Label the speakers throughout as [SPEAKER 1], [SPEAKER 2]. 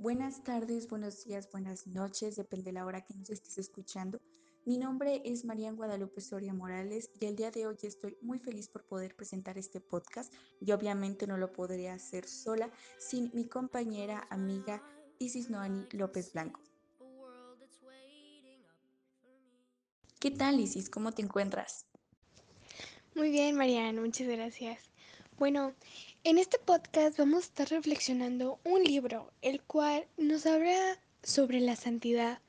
[SPEAKER 1] Buenas tardes, buenos días, buenas noches, depende de la hora que nos estés escuchando. Mi nombre es María Guadalupe Soria Morales y el día de hoy estoy muy feliz por poder presentar este podcast y obviamente no lo podría hacer sola sin mi compañera, amiga Isis Noani López Blanco. ¿Qué tal Isis? ¿Cómo te encuentras?
[SPEAKER 2] Muy bien, Mariana, muchas gracias. Bueno, en este podcast vamos a estar reflexionando un libro, el cual nos habla sobre la santidad.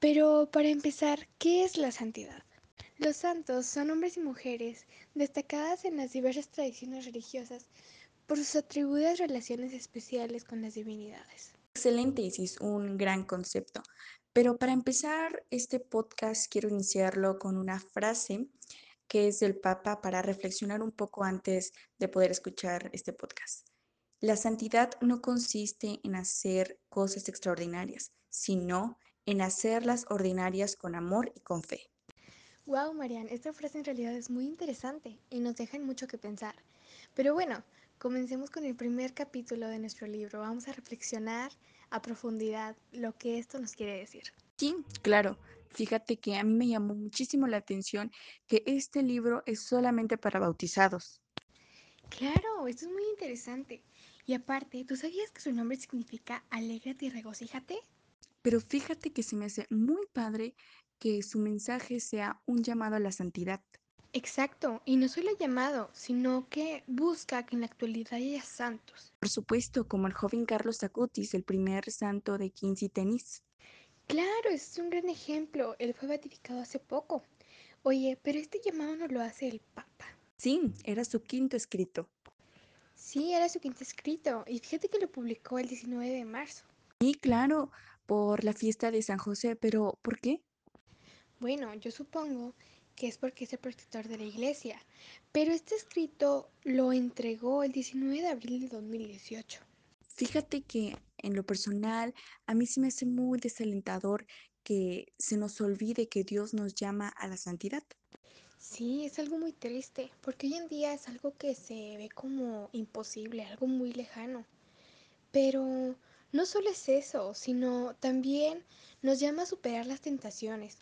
[SPEAKER 2] Pero para empezar, ¿qué es la santidad? Los santos son hombres y mujeres destacadas en las diversas tradiciones religiosas por sus atribuidas relaciones especiales con las divinidades.
[SPEAKER 1] Excelente, Isis, un gran concepto. Pero para empezar este podcast quiero iniciarlo con una frase que es del Papa para reflexionar un poco antes de poder escuchar este podcast. La santidad no consiste en hacer cosas extraordinarias, sino en hacerlas ordinarias con amor y con fe.
[SPEAKER 2] Wow, Marian, esta frase en realidad es muy interesante y nos deja mucho que pensar. Pero bueno, comencemos con el primer capítulo de nuestro libro. Vamos a reflexionar a profundidad lo que esto nos quiere decir.
[SPEAKER 1] Sí, claro. Fíjate que a mí me llamó muchísimo la atención que este libro es solamente para bautizados.
[SPEAKER 2] Claro, esto es muy interesante. Y aparte, ¿tú sabías que su nombre significa alégrate y regocíjate?
[SPEAKER 1] Pero fíjate que se me hace muy padre que su mensaje sea un llamado a la santidad.
[SPEAKER 2] Exacto, y no solo llamado, sino que busca que en la actualidad haya santos.
[SPEAKER 1] Por supuesto, como el joven Carlos Acutis, el primer santo de Quincy Tenis.
[SPEAKER 2] Claro, es un gran ejemplo. Él fue beatificado hace poco. Oye, pero este llamado no lo hace el Papa.
[SPEAKER 1] Sí, era su quinto escrito.
[SPEAKER 2] Sí, era su quinto escrito. Y fíjate que lo publicó el 19 de marzo.
[SPEAKER 1] Sí, claro, por la fiesta de San José, pero ¿por qué?
[SPEAKER 2] Bueno, yo supongo que es porque es el protector de la iglesia. Pero este escrito lo entregó el 19 de abril de 2018.
[SPEAKER 1] Fíjate que en lo personal a mí sí me hace muy desalentador que se nos olvide que Dios nos llama a la santidad.
[SPEAKER 2] Sí, es algo muy triste, porque hoy en día es algo que se ve como imposible, algo muy lejano. Pero no solo es eso, sino también nos llama a superar las tentaciones.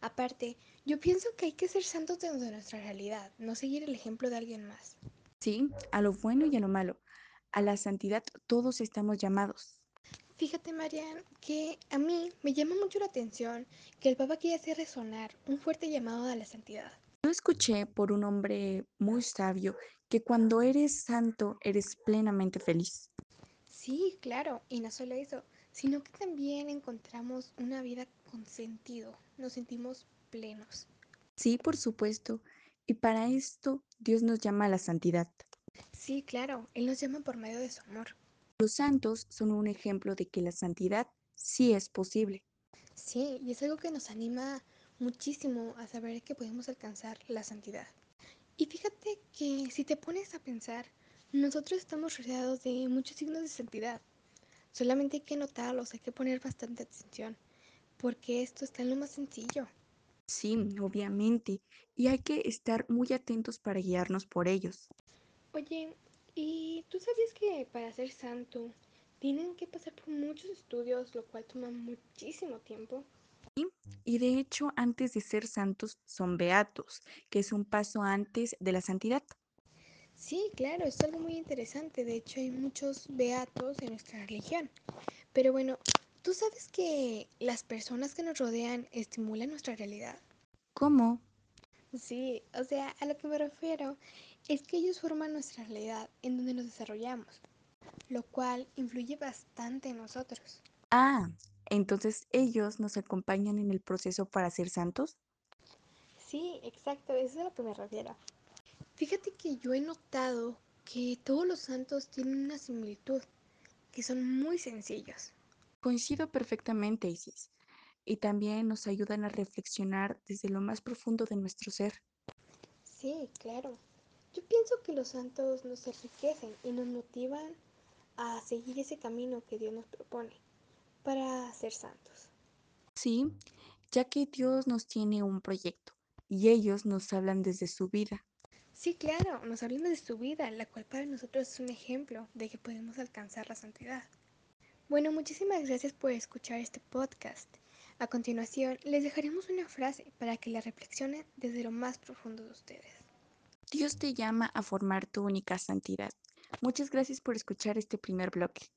[SPEAKER 2] Aparte, yo pienso que hay que ser santos dentro de nuestra realidad, no seguir el ejemplo de alguien más.
[SPEAKER 1] Sí, a lo bueno y a lo malo. A la santidad todos estamos llamados.
[SPEAKER 2] Fíjate, Marian, que a mí me llama mucho la atención que el Papa quiere hacer resonar un fuerte llamado a la santidad.
[SPEAKER 1] Yo escuché por un hombre muy sabio que cuando eres santo eres plenamente feliz.
[SPEAKER 2] Sí, claro, y no solo eso, sino que también encontramos una vida con sentido, nos sentimos plenos.
[SPEAKER 1] Sí, por supuesto. Y para esto Dios nos llama a la santidad.
[SPEAKER 2] Sí, claro, Él nos llama por medio de su amor.
[SPEAKER 1] Los santos son un ejemplo de que la santidad sí es posible.
[SPEAKER 2] Sí, y es algo que nos anima muchísimo a saber que podemos alcanzar la santidad. Y fíjate que si te pones a pensar, nosotros estamos rodeados de muchos signos de santidad. Solamente hay que notarlos, hay que poner bastante atención, porque esto está en lo más sencillo.
[SPEAKER 1] Sí, obviamente, y hay que estar muy atentos para guiarnos por ellos.
[SPEAKER 2] Oye, ¿y tú sabías que para ser santo tienen que pasar por muchos estudios, lo cual toma muchísimo tiempo?
[SPEAKER 1] Sí, y de hecho, antes de ser santos son beatos, que es un paso antes de la santidad.
[SPEAKER 2] Sí, claro, es algo muy interesante. De hecho, hay muchos beatos en nuestra religión. Pero bueno, ¿tú sabes que las personas que nos rodean estimulan nuestra realidad?
[SPEAKER 1] ¿Cómo?
[SPEAKER 2] Sí, o sea, a lo que me refiero es que ellos forman nuestra realidad en donde nos desarrollamos, lo cual influye bastante en nosotros.
[SPEAKER 1] Ah, entonces ellos nos acompañan en el proceso para ser santos.
[SPEAKER 2] Sí, exacto, eso es a lo que me refiero. Fíjate que yo he notado que todos los santos tienen una similitud, que son muy sencillos.
[SPEAKER 1] Coincido perfectamente, Isis, y también nos ayudan a reflexionar desde lo más profundo de nuestro ser.
[SPEAKER 2] Sí, claro. Yo pienso que los santos nos enriquecen y nos motivan a seguir ese camino que Dios nos propone para ser santos.
[SPEAKER 1] Sí, ya que Dios nos tiene un proyecto y ellos nos hablan desde su vida.
[SPEAKER 2] Sí, claro, nos hablan de su vida, la cual para nosotros es un ejemplo de que podemos alcanzar la santidad. Bueno, muchísimas gracias por escuchar este podcast. A continuación, les dejaremos una frase para que la reflexionen desde lo más profundo de ustedes.
[SPEAKER 1] Dios te llama a formar tu única santidad. Muchas gracias por escuchar este primer bloque.